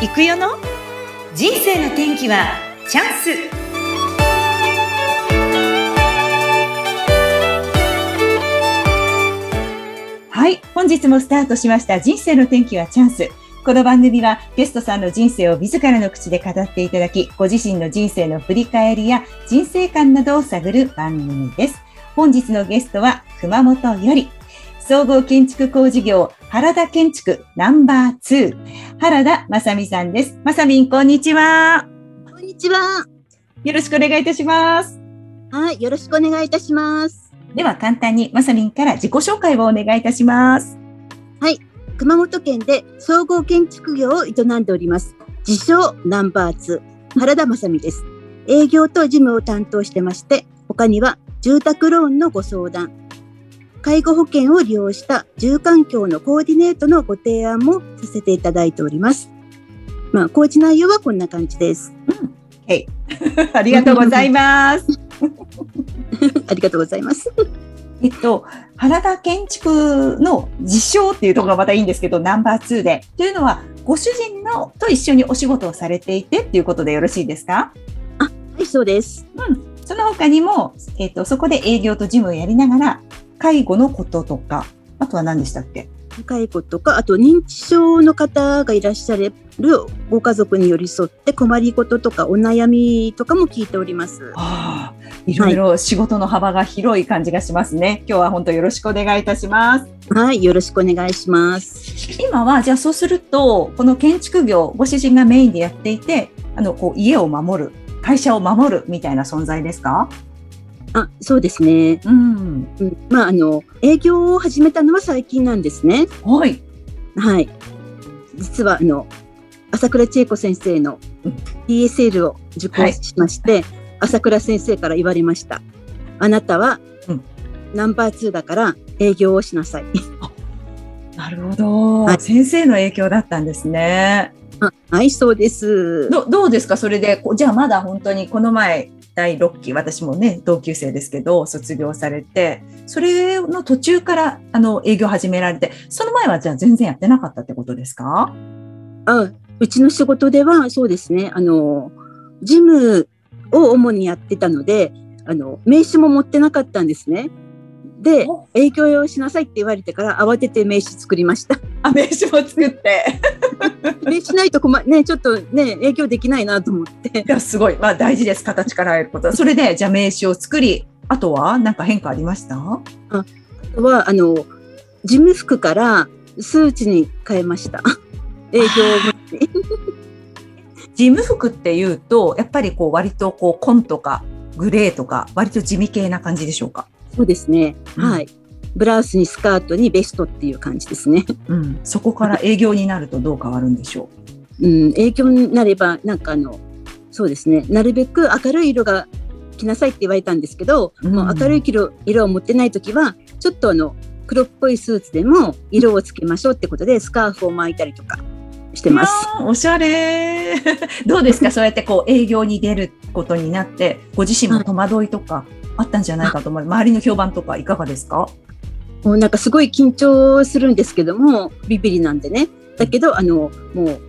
行くよの？人生の天気はチャンス。はい本日もスタートしました。人生の天気はチャンス。この番組はゲストさんの人生を自らの口で語っていただきご自身の人生の振り返りや人生観などを探る番組です。本日のゲストは熊本より総合建築工事業原田建築ナンバー2原田正美さんです。まさみん、こんにちは。こんにちは。よろしくお願いいたします。はい、よろしくお願いいたします。では簡単にまさみんから自己紹介をお願いいたします。はい、熊本県で総合建築業を営んでおります。自称ナンバー2原田正美です。営業と事務を担当してまして、他には住宅ローンのご相談、介護保険を利用した住環境のコーディネートのご提案もさせていただいております。まあ、工事内容はこんな感じです。うん、はい。ありがとうございます。ありがとうございます。えっと、原田建築の実証っていうところがまたいいんですけど、ナンバー2で。というのは、ご主人のと一緒にお仕事をされていてっていうことでよろしいですか？あ、はい、そうです。うん。その他にも、えっと、そこで営業と事務をやりながら、介護のこととか、あとは何でしたっけ？介護とか、あと認知症の方がいらっしゃるご家族に寄り添って困りごととかお悩みとかも聞いております。あ、いろいろ仕事の幅が広い感じがしますね。はい、今日は本当よろしくお願いいたします。はい、よろしくお願いします。今はじゃあそうするとこの建築業ご主人がメインでやっていて、あのこう家を守る、会社を守るみたいな存在ですか？あ、そうですね。うん。うん、まあ、あの、営業を始めたのは最近なんですね。はい。はい。実は、あの、朝倉千恵子先生の DSL を受講しまして、はい、朝倉先生から言われました。あなたは、ナンバー2だから営業をしなさい。なるほど、はい、先生の影響だったんですね。はい、そうです。どどうですか？それで、じゃあまだ本当にこの前、第6期、私もね、同級生ですけど、卒業されて、それの途中からあの営業始められて、その前はじゃあ全然やってなかったってことですか？あうちの仕事ではそうですね、あの、事務を主にやってたので、あの、名刺も持ってなかったんですね。で、営業をしなさいって言われてから慌てて名刺作りました。あ、名刺も作って。名刺ないと困ね、ちょっとね、営業できないなと思って。いや、すごい。まあ大事です。形から入ること。それで、じゃあ名刺を作り、あとは何か変化ありました？ああとは、あの、事務服から数値に変えました。営業事務服っていうと、やっぱりこう割とこう紺とかグレーとか割と地味系な感じでしょうか？そうですね。うん、はい。ブラウスにスカートにベストっていう感じですね。うん。そこから営業になるとどう変わるんでしょう？うん、営業になればなんかあのそうですね。なるべく明るい色が着なさいって言われたんですけど、うん、もう明るい色色を持ってない時はちょっとあの黒っぽいスーツでも色をつけましょうってことでスカーフを巻いたりとかしてます。おしゃれ。どうですか？そうやってこう営業に出ることになってご自身も戸惑いとかあったんじゃないかと思う。周りの評判とかいかがですか？もうなんかすごい緊張するんですけども、ビビリなんでね。だけど、あの、もう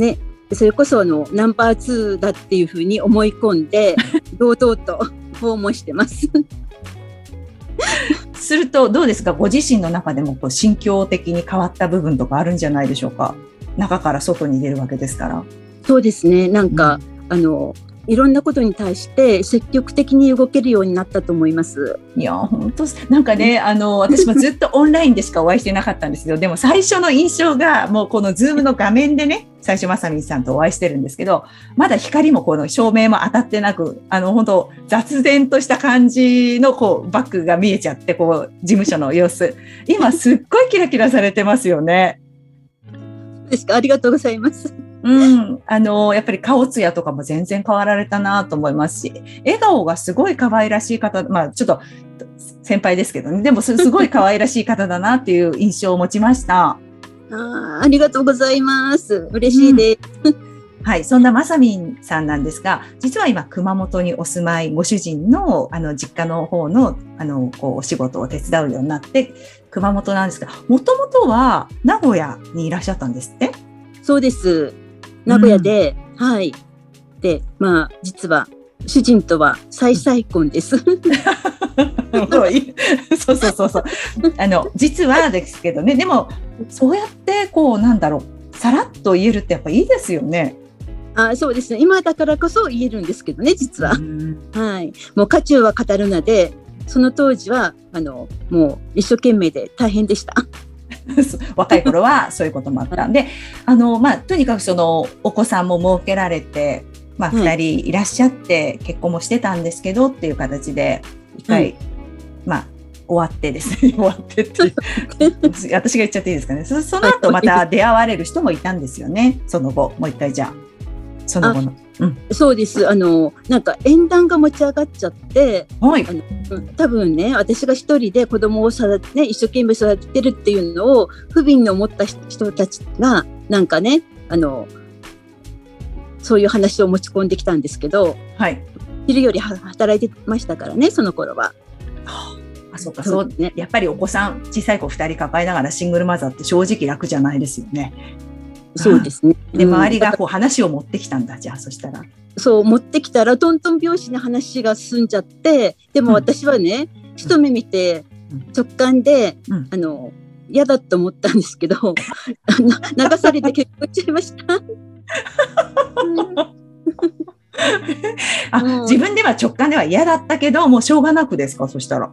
ね、それこそあのナンバー2だっていうふうに思い込んで、堂々と訪問してます。すると、どうですか？ご自身の中でもこう心境的に変わった部分とかあるんじゃないでしょうか？中から外に出るわけですから。そうですね。なんか、うん、あの、いろんなことに対して積極的に動けるようになったと思います。いや本当なんかねあの私もずっとオンラインでしかお会いしてなかったんですけど でも最初の印象がもうこのズームの画面でね最初まさみさんとお会いしてるんですけどまだ光もこの照明も当たってなくあの本当雑然とした感じのこうバッグが見えちゃってこう事務所の様子今すっごいキラキラされてますよね。ですかありがとうございます。うん、あのやっぱり顔つやとかも全然変わられたなと思いますし笑顔がすごい可愛らしい方まあちょっと先輩ですけどねでもすごい可愛らしい方だなっていう印象を持ちました。あありがとうございます。嬉しいです。うんはい、そんなまさみんさんなんですが、実は今熊本にお住まい、ご主人のあの実家の方のあのこうお仕事を手伝うようになって熊本なんですが、もともとは名古屋にいらっしゃったんですって？そうです。名古屋で、はい。で、まあ、実は、主人とは再再婚です。そういそうそうそう。あの、実はですけどね、でも、そうやって、こう、なんだろう、さらっと言えるってやっぱいいですよね。あそうですね。今だからこそ言えるんですけどね、実はう。んはい。もう、渦中は語るなで、その当時は、あの、もう一生懸命で大変でした。若い頃はそういうこともあったんで、あの、まあ、とにかくその、お子さんも設けられて、まあ、はい二人いらっしゃって、結婚もしてたんですけどっていう形で、一回、はいまあ、終わってですね、終わってって 私が言っちゃっていいですかね。そその後また出会われる人もいたんですよね、その後、もう一回じゃあ、その後の。そうです。あの、なんか縁談が持ち上がっちゃって、はいあ。のうん多分ね、私が一人で子供を育て、ね、一生懸命育ててるっていうのを不憫に思った人人たちが、なんかね、あの、そういう話を持ち込んできたんですけど、はい。昼よりは働いてましたからね、その頃は。あ、そうか、そうね。やっぱりお子さん、小さい子2人抱えながらシングルマザーって正直楽じゃないですよね。そうですね。で、うん周りがこう話を持ってきたんだ、じゃあ、そしたら。そう持ってきたらトントン拍子に話が進んじゃってでも私はね、一目見てうん直感で、うんあの嫌だと思ったんですけど 流されて結婚しちゃいました。あ、うん自分では直感では嫌だったけど、もうしょうがなくですか、そしたら。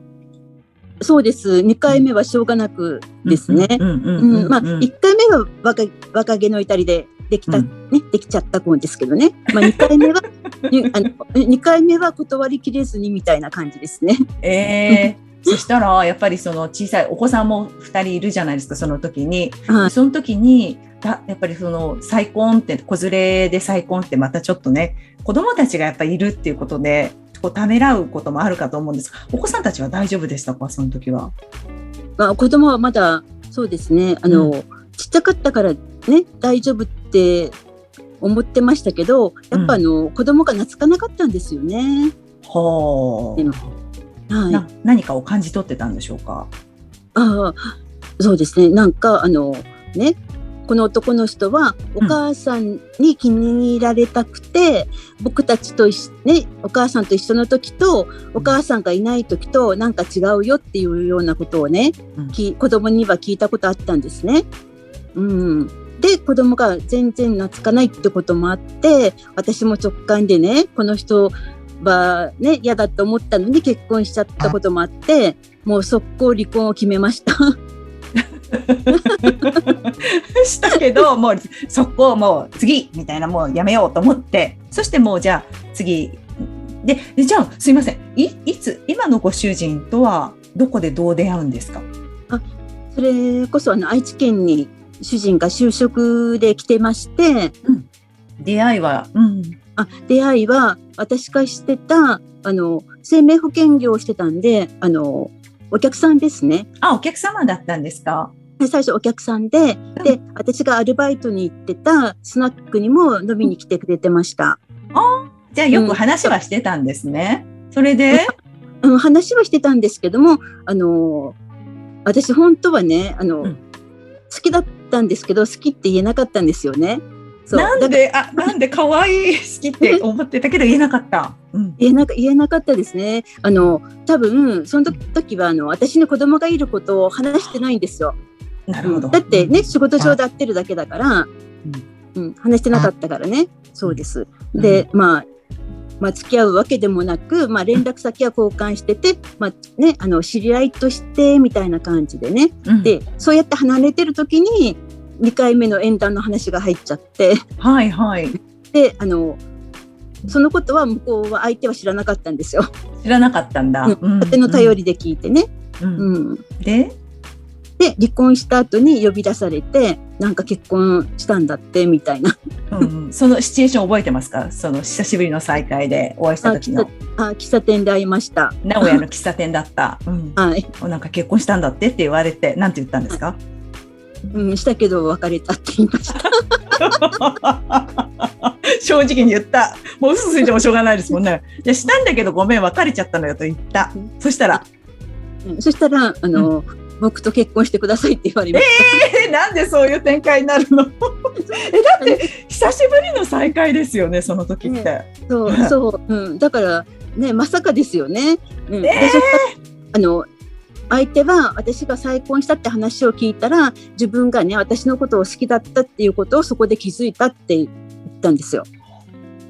そうです2回目はしょうがなくですね。まあ、うんうん1回目は若若気の至りでできた、うんね、できちゃった子ですけどね、まあ、2回目はにあの2回目は断りきれずにみたいな感じですね。えー そしたら、やっぱりその小さいお子さんも2人いるじゃないですか、その時に。はいその時に、ややっぱりその再婚って、子連れで再婚ってまたちょっとね、子供たちがやっぱりいるっていうことで、こうためらうこともあるかと思うんです。が、お子さんたちは大丈夫でしたか、その時は。まあ、子供はまだそうですね。あの、ちっちゃかったからね大丈夫って思ってましたけどやっぱあの、子供が懐かなかったんですよね。は今はい、な何かを感じ取ってたんでしょうか？ああそうですね。なんかあのねこの男の人はお母さんに気に入られたくて、僕たちと一緒ねお母さんと一緒の時とお母さんがいない時となんか違うよっていうようなことをね、うんき子供には聞いたことあったんですね。うん、で子供が全然懐かないってこともあって私も直感でねこの人はね嫌だと思ったのに結婚しちゃったこともあってもう速攻離婚を決めました。したけど、もうそこもう次みたいなもうやめようと思って、そしてもうじゃあ次。で、でじゃあすいません。いいつ、今のご主人とはどこでどう出会うんですか？それこそあの愛知県に主人が就職で来てまして出会いは、うん。あ出会いは私がしてたあの生命保険業をしてたんであのお客さんですね。あ、お客様だったんですか？で最初お客さんで、で、私がアルバイトに行ってたスナックにも飲みに来てくれてました。じゃあよく話はしてたんですね。それで、うん、話はしてたんですけども、あの、私本当はね、あの、うん好きだったんですけど、好きって言えなかったんですよね。そうなんで、あ、なんで可愛い好きって思ってたけど言えなかった？うん。言えなか言えなかったですね。あの、多分、その時時は、あの、私に子供がいることを話してないんですよ。なるほど。だってね、仕事上で会ってるだけだから、うん、話してなかったからね。そうです。で、まあ、まあ、付き合うわけでもなく、まあ、連絡先は交換してて、まあね、あの知り合いとしてみたいな感じでね。うん、で、そうやって離れてる時に、2回目の縁談の話が入っちゃって、はいはい。で、あの、そのことは向こうは相手は知らなかったんですよ。知らなかったんだ。うん勝手の頼りで聞いてね。うん。うん。で、で、離婚した後に呼び出されて、なんか結婚したんだって、みたいな。うん、そのシチュエーション覚えてますか？その久しぶりの再会でお会いした時のあ、喫茶店で会いました。名古屋の喫茶店だった。うん、はい。なんか結婚したんだってって言われて、なんて言ったんですか？うん、したけど別れたって言いました。正直に言った。もう嘘ついてもしょうがないですもんね。いや、したんだけどごめん、別れちゃったのよと言った。そしたら、うんそしたら、あの、僕と結婚してくださいって言われましえー、なんでそういう展開になるの？えだって久しぶりの再会ですよねその時って。ね、そう そう、うん、だからねまさかですよね。うん、えー、あの相手は私が再婚したって話を聞いたら自分がね私のことを好きだったっていうことをそこで気づいたって言ったんですよ。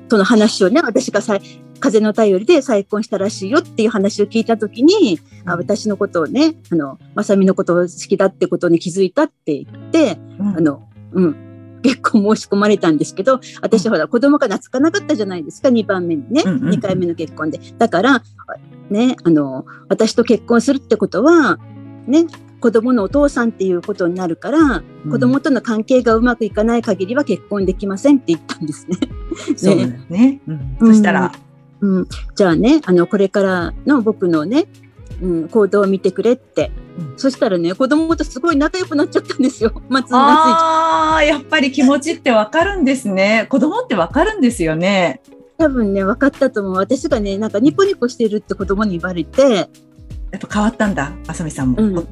その話をね私がさ風の便りで再婚したらしいよっていう話を聞いた時に、うん、あ私のことをねあの正美のことを好きだってことに気づいたって言って、うん、あのうん。結婚申し込まれたんですけど私ほら子供が懐かなかったじゃないですか2番目にね、うんうん、2回目の結婚で。だからねあの私と結婚するってことはね子供のお父さんっていうことになるから、うん、子供との関係がうまくいかない限りは結婚できませんって言ったんですね。そうですね。うん、そしたら、うん、じゃあねあのこれからの僕のね、うん、行動を見てくれって、うん、そしたらね子供とすごい仲良くなっちゃったんですよ。松ああやっぱり気持ちってわかるんですね。子供ってわかるんですよね。多分ね分かったと思う。私がねなんかニコニコしてるって子供に言われて。やっぱ変わったんだあさみさんも、うん、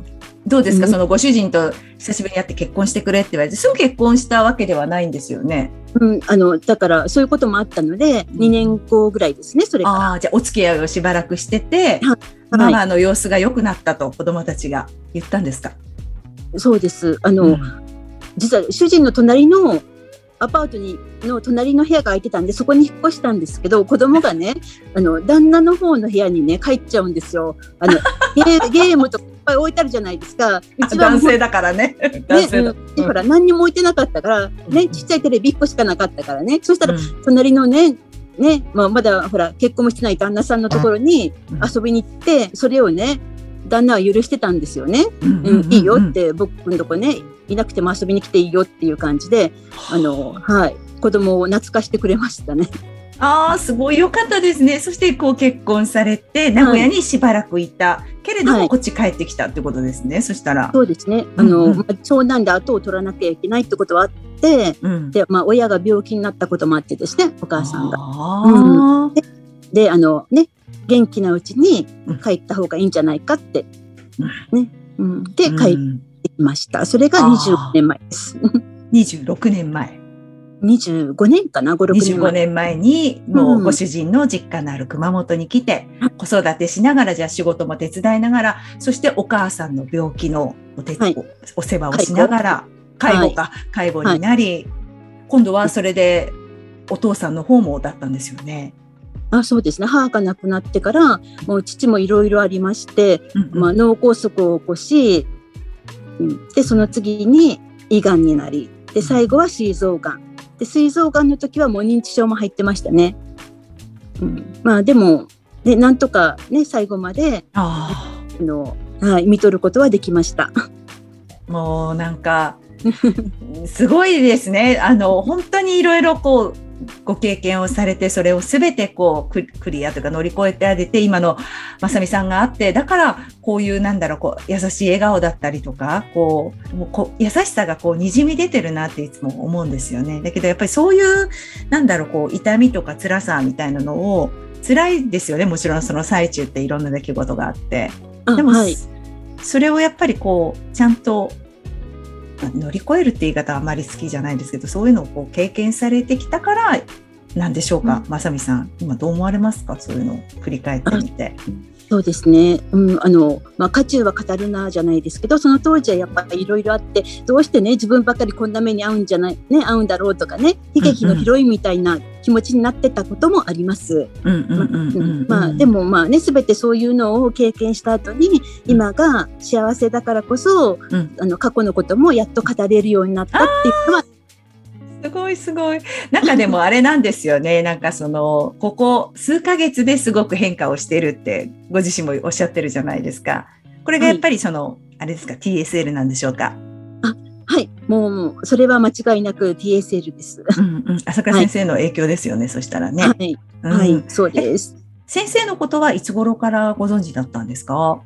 どうですか、うん、そのご主人と久しぶりに会って結婚してくれって言われてすぐ結婚したわけではないんですよね。うん、あのだからそういうこともあったので、2年後ぐらいですねそれあじゃあお付き合いをしばらくしてて、はい、ママの様子が良くなったと子供たちが言ったんですか？そうです。あの、うん、実は主人の隣のアパートにの隣の部屋が空いてたんでそこに引っ越したんですけど子供がねあの旦那の方の部屋にね帰っちゃうんですよ。あの ゲゲームとかぱい置いてあるじゃないですか。うちは男性だからね。ね、うん、ほら何にも置いてなかったからねちっちゃいテレビ1個しかなかったからね。そしたら隣のねね、まあ、まだほら結婚もしてない旦那さんのところに遊びに行ってそれをね旦那は許してたんですよね。うん、いいよって僕のとこねいなくても遊びに来ていいよっていう感じであのはい子供を懐かしてくれましたね。ああ、すごい良かったですね。そしてこう結婚されて、名古屋にしばらくいた、はい、けれども、こっち帰ってきたってことですね。そしたら。そうですね。あの、うんうん、長男で後を取らなきゃいけないってことはあって、うん、で、まあ、親が病気になったこともあってですね、お母さんが。うん、でで、あのね、元気なうちに帰った方がいいんじゃないかって、ね。うん、で、帰ってきました。それが26年前です。26年前。25年かな、5、6年前。25年前に、もうご主人の実家のある熊本に来て、うん、子育てしながら、じゃあ仕事も手伝いながら、そしてお母さんの病気のお手、はい、お世話をしながら、介護か、はい、介護になり、はい、今度はそれでお父さんの方もだったんですよね。あそうですね。母が亡くなってからもう父もいろいろありまして、うんうん、まあ、脳梗塞を起こし、うん、でその次に胃がんになりで最後は膵臓がんで膵臓がんの時はもう認知症も入ってましたね。うん、まあでも、ね、なんとかね最後まであの、はい、見とることはできました。もうなんかすごいですね。あの本当にいろいろこうご経験をされてそれを全てこうクリアというか乗り越えてあげて今のまさみさんがあってだからこういうなんだろうこう優しい笑顔だったりとかこうもうこ優しさがこうにじみ出てるなっていつも思うんですよね。だけどやっぱりそういうなんだろうこう痛みとか辛さみたいなのを辛いですよねもちろんその最中っていろんな出来事があって。でも、はい、それをやっぱりこうちゃんと乗り越えるって言い方はあまり好きじゃないですけどそういうのをこう経験されてきたからなんでしょうか、うん、まさみさん今どう思われますか？そういうのを振り返ってみて。そうですね、うん、あの、まあ、渦中は語るなじゃないですけどその当時はやっぱりいろいろあってどうしてね自分ばかりこんな目に遭うんじゃないね合うんだろうとかね悲劇のヒロインみたいな気持ちになってたこともあります。まあでもまあね全てそういうのを経験した後に今が幸せだからこそ、うん、あの過去のこともやっと語れるようになったっていうのはすごいすごい。なんかでもあれなんですよね。なんかその、ここ数ヶ月ですごく変化をしてるってご自身もおっしゃってるじゃないですか。これがやっぱりその、はい、あれですか、TSL なんでしょうか？あ、はい。もう、それは間違いなく TSL です。うんうん。朝倉先生の影響ですよね。はい、そしたらね。はい。うん、はい、そうです。先生のことはいつ頃からご存知だったんですか？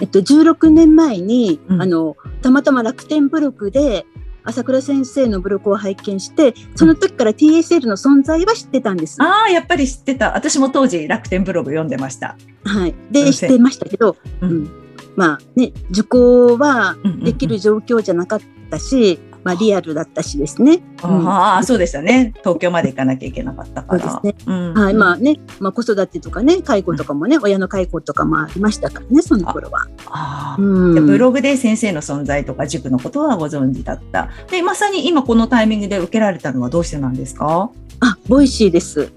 えっと、16年前に、うん、あの、たまたま楽天ブログで、朝倉先生のブログを拝見してその時から TSL の存在は知ってたんです。ああやっぱり知ってた。私も当時楽天ブログ読んでました。はい、で知ってましたけど、うん、うん、まあね受講はできる状況じゃなかったし、まあ、リアルだったしですね。うんああ、そうでしたね。東京まで行かなきゃいけなかったから。そうですね。はい、まあね、まあ、子育てとかね、介護とかもね、親の介護とかもありましたからね、その頃は。ああブログで先生の存在とか塾のことはご存知だった。で、まさに今このタイミングで受けられたのはどうしてなんですか？あ、ボイシーです。やっ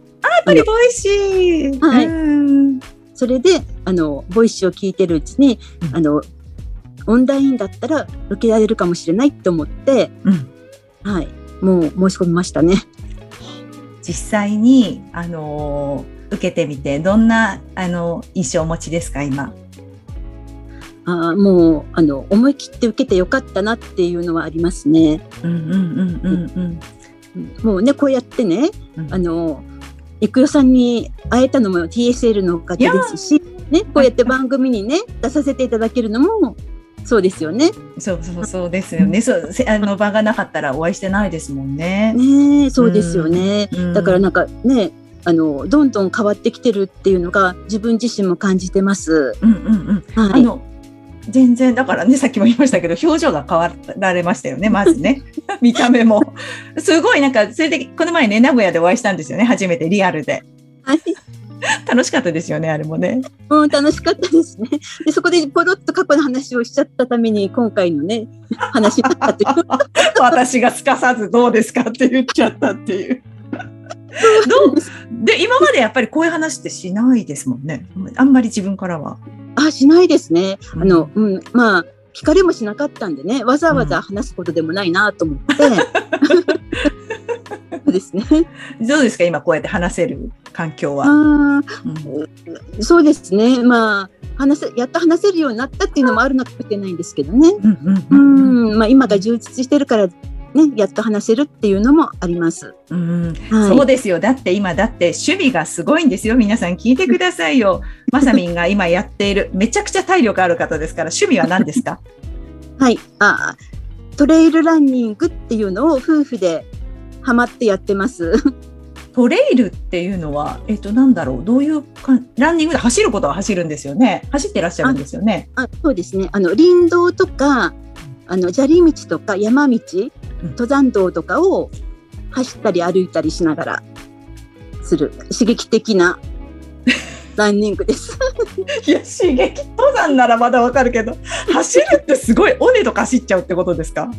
ぱりボイシー。はいうんそれで、あの、ボイシーを聞いてるうちに、うんあの、オンラインだったら受けられるかもしれないと思って、うんはい、もう申し込みましたね。実際に、あのー受けてみて、どんな、あの、印象をお持ちですか、今？あーもう、あの、思い切って受けてよかったなっていうのはありますね。うんうんうんうんうん。もうね、こうやってね、うんあの、いくよさんに会えたのも TSL のおかげですし、ね、こうやって番組にね、出させていただけるのも、そうですよね。そうそうそうですよね。そう、せあの場がなかったらお会いしてないですもんね。ねえそうですよね。うんだからなんかね、あの、どんどん変わってきてるっていうのが自分自身も感じてます。うんうんうん。はい。あの、全然、だからね、さっきも言いましたけど、表情が変わられましたよね、まずね。見た目も。すごい、なんか、それで、この前ね、名古屋でお会いしたんですよね、初めて、リアルで。はい 楽しかったですよね、あれもね。うん、楽しかったですね。で、そこでポロッと過去の話をしちゃったために、今回のね、話になったという。私がすかさずどうですかって言っちゃったっていう。どう？で、今までやっぱりこういう話ってしないですもんね。あんまり自分からは。あ、しないですね。うんあの、うん、まあ、聞かれもしなかったんでね、わざわざ話すことでもないなと思って。そうですね。どうですか今こうやって話せる環境は？あうんーそうですね。まあ、話せ、やっと話せるようになったっていうのもあるのかもしれないんですけどね。うんまあ、今が充実してるから、ね、やっと話せるっていうのもあります。うんはい。そうですよ。だって今、だって趣味がすごいんですよ。皆さん聞いてくださいよ。まさみんが今やっている、めちゃくちゃ体力ある方ですから、趣味は何ですか？はい。あートレイルランニングっていうのを夫婦でハマってやってます。トレイルっていうのは、えっと、なんだろう？どういうか、ランニングで走ることは走るんですよね。走ってらっしゃるんですよね。あそうですね。あの林道とか、あの砂利道とか山道、登山道とかを走ったり歩いたりしながらする刺激的な ランニングです。いや、刺激登山ならまだわかるけど、走るってすごい、尾根とか走っちゃうってことですか？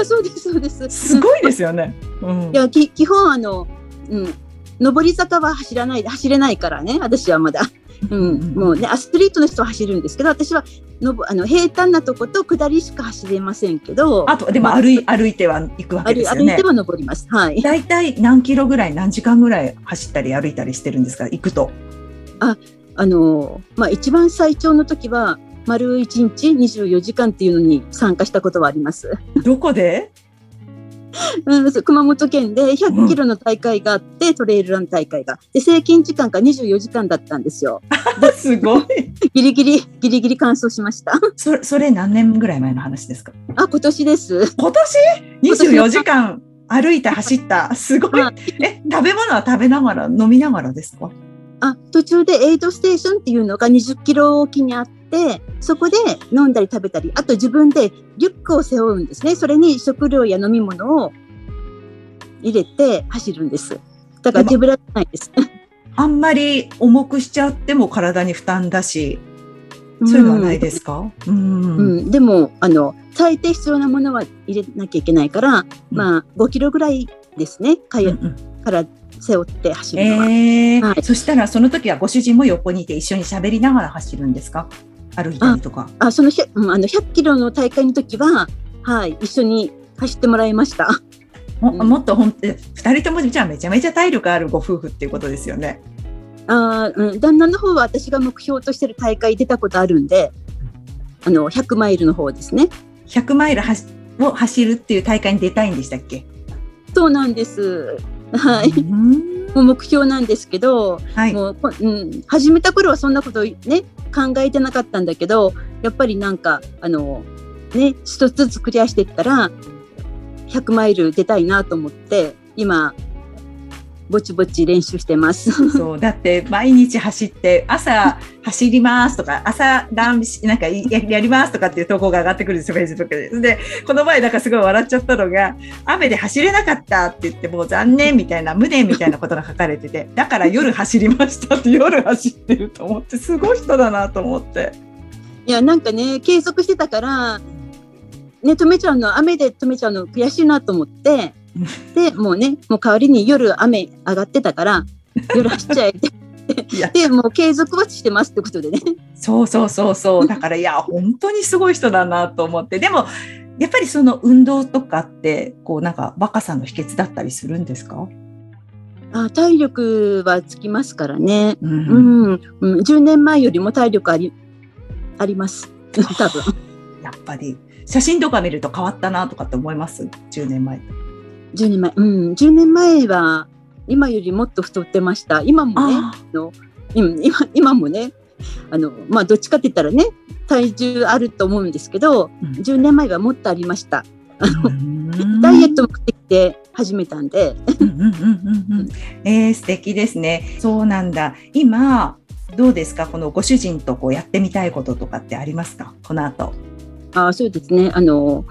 あ、そうですそうです。すごいですよね。うんい。やき基本あのうん上り坂は走らない走れないからね。私はまだ。うん、もうねアスリートの人は走るんですけど、私はのぼあの平坦なとこと下りしか走れませんけど。あと、でも歩い、歩いては行くわけですよね歩いて。は登ります。はい。大体何キロぐらい、何時間ぐらい走ったり歩いたりしてるんですか？行くと。あのまあ一番最長の時は丸一日24時間っていうのに参加したことはあります。どこで？うん、熊本県で100キロの大会があって、トレイルラン大会が。で、平均時間が24時間だったんですよ。すごい。ギリギリ、ギリギリ完走しました。それ、それ何年ぐらい前の話ですか？あ、今年です。今年 ?24 時間歩いた、走った。すごいは。え、食べ物は食べながら、飲みながらですか？あ、途中でエイドステーションっていうのが20キロ沖にあって、そこで飲んだり食べたり、あと自分でリュックを背負うんですね。それに食料や飲み物を入れて走るんです。だから手ぶらじゃないです。あんまり重くしちゃっても体に負担だし、そういうのはないですか？うん。うん、でもあの最低必要なものは入れなきゃいけないから、まあ5キロぐらいですねかやうんうんから背負って走るのは。えーはいそしたらその時はご主人も横にいて一緒に喋りながら走るんですか？歩いたりとか。あそのひゃうんあの100キロの大会の時は、はい、一緒に走ってもらいました。もうんもっとほんえ二人ともじゃあめちゃめちゃ体力あるご夫婦っていうことですよね。あーうん、旦那の方は私が目標としてる大会出たことあるんで、あの100マイルの方ですね。100マイルはしを走るっていう大会に出たいんでしたっけ？そうなんです。はい。うんもう目標なんですけど、はい。もうこ、うん、始めた頃はそんなことね考えてなかったんだけどやっぱりなんかあのね一つずつクリアしていったら100マイル出たいなと思って今ぼちぼち練習してます。そう、だって毎日走って、朝 走りますとか、朝ランし、なんかややりますとかっていう投稿が上がってくるんですよ、フェイスブックで。で、この前なんかすごい笑っちゃったのが、雨で走れなかったって言って、もう残念みたいな、無念みたいなことが書かれてて、だから夜走りましたって夜走ってると思って、すごい人だなと思って。いやなんかね計測してたからね止めちゃうの雨で止めちゃうの悔しいなと思ってでもうねもう代わりに夜雨上がってたから 夜走っちゃえってでもう継続はしてますってことでね。そうそうそうそう。だからいや、本当にすごい人だなと思って。でも、やっぱりその運動とかって、こうなんか若さの秘訣だったりするんですか？あ体力はつきますからね。う。うんん、うん、10年前よりも体力ありあります。多分やっぱり、写真とか見ると変わったなとかって思います ?10 年前と。10年前、うん、10年前は今よりもっと太ってました。今もね、のうん。今今もねあの、まあ、どっちかって言ったらね体重あると思うんですけど、うん。10年前はもっとありました。あのーダイエット目的で始めたんで、えー、素敵ですね。そうなんだ。今、どうですか？このご主人とこうやってみたいこととかってありますか？この後。あそうですね。あの、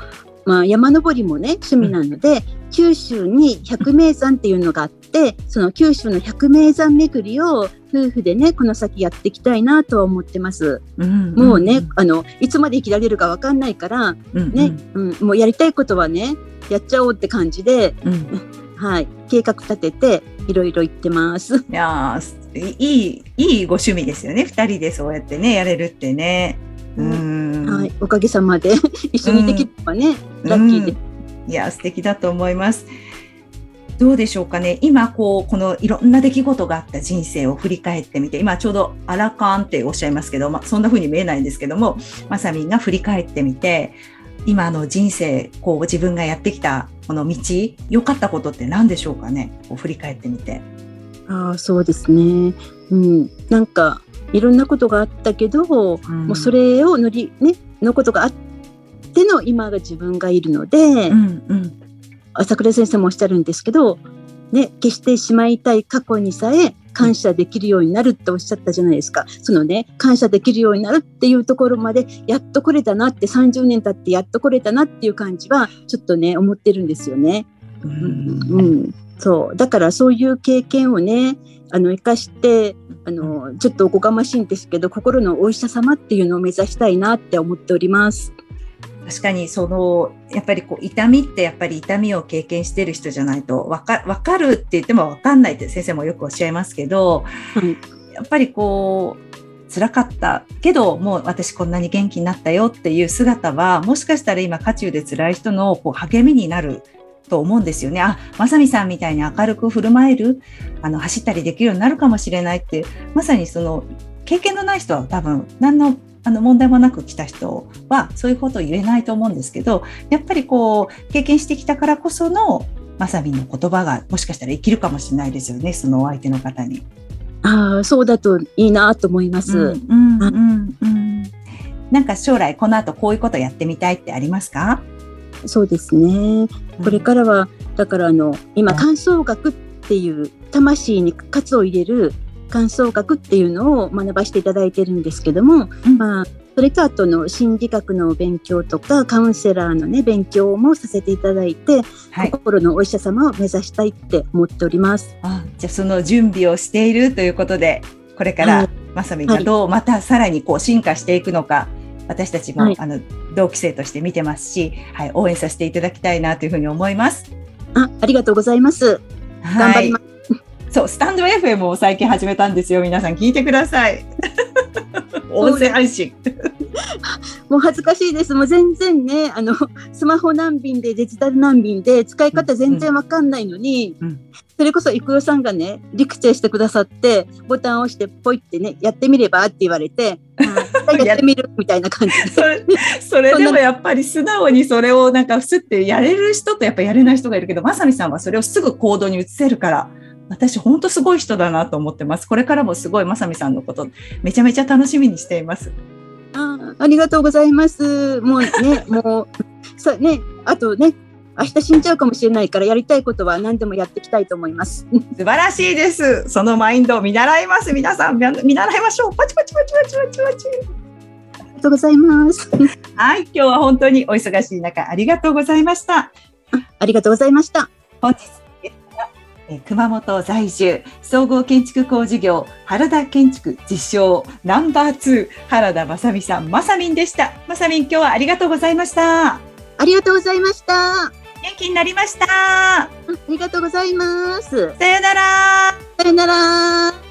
まあ、山登りもね趣味なので、九州に百名山っていうのがあってその九州の百名山巡りを夫婦でねこの先やっていきたいなとは思ってます。もうね、あのいつまで生きられるかわかんないからうんね、うんもうやりたいことはねやっちゃおうって感じで、うんうんはい、計画立てていろいろ行ってます。いやいい、いいご趣味ですよね。二人でそうやってね、やれるってね。うーん。はい、おかげさまで 一緒にできればね、うんラッキーでいや、素敵だと思います。どうでしょうかね。今、こう、このいろんな出来事があった人生を振り返ってみて、今ちょうどアラカンっておっしゃいますけど、まあ、そんな風に見えないんですけども、まさみんが振り返ってみて、今の人生、こう、自分がやってきたこの道、良かったことって何でしょうかね？こう振り返ってみて。ああそうですね、うん、なんかいろんなことがあったけど、もうそれを乗りねのことがあっての今が自分がいるので、うん、うん。朝倉先生もおっしゃるんですけど、ね、決してしまいたい過去にさえ感謝できるようになるっておっしゃったじゃないですか。そのね、感謝できるようになるっていうところまでやっと来れたなって30年経ってやっと来れたなっていう感じはちょっとね、思ってるんですよね。ううんん、そう。だからそういう経験をね、あの、生かして、あの、ちょっとおこがましいんですけど、心のお医者様っていうのを目指したいなって思っております。確かにそのやっぱりこう痛みってやっぱり痛みを経験してる人じゃないとわかわかるって言ってもわかんないって先生もよくおっしゃいますけど、はいやっぱりこう辛かったけどもう私こんなに元気になったよっていう姿はもしかしたら今渦中で辛い人のこう励みになると思うんですよね。あ、まさみさんみたいに明るく振る舞える、あの走ったりできるようになるかもしれないってまさにその経験のない人は多分何のあの問題もなく来た人はそういうことを言えないと思うんですけどやっぱりこう経験してきたからこそのまさみんの言葉がもしかしたら生きるかもしれないですよねそのお相手の方に。ああ、そうだといいなと思います。うんうんうんうんなんか将来この後こういうことやってみたいってありますか？そうですね。これからは、だからあの、今、うん。感想学っていう、魂に活を入れる感想学っていうのを学ばせていただいてるんですけども、うん。まあ、それとあとの心理学の勉強とか、カウンセラーのね、勉強もさせていただいて、はい、心のお医者様を目指したいって思っております。あじゃあその準備をしているということでこれからはい。まさみんがどうまたさらにこう進化していくのか私たちも、はい。あの同期生として見てますし、はい、応援させていただきたいなというふうに思います。あ、ありがとうございます。頑張ります。そう、スタンド FM を最近始めたんですよ。皆さん聞いてください。音声配信。もう恥ずかしいです。もう全然ね、あの、スマホ難民でデジタル難民で使い方全然わかんないのに、うんそれこそ郁代さんがね、リクチェしてくださって、ボタンを押してポイってね、やってみればって言われて、は いやってみるみたいな感じで。それそれでもやっぱり素直にそれをなんかすってやれる人とやっぱやれない人がいるけど、まさみさんはそれをすぐ行動に移せるから、私本当すごい人だなと思ってます。これからもすごいまさみさんのことめちゃめちゃ楽しみにしています。あありがとうございます。もうね、もう、さね、あとね、明日死んじゃうかもしれないからやりたいことは何でもやっていきたいと思います。素晴らしいです。そのマインドを見習います。皆さん、見見習いましょう。パチパチパチパチパチパチ。ありがとうございます。はい、今日は本当にお忙しい中、ありがとうございました。ありがとうございました。本日熊本在住総合建築工事業原田建築実証ナンバー2原田正美さんまさみんでしたまさみん今日はありがとうございましたありがとうございました。元気になりましたありがとうございます。さよならさよなら。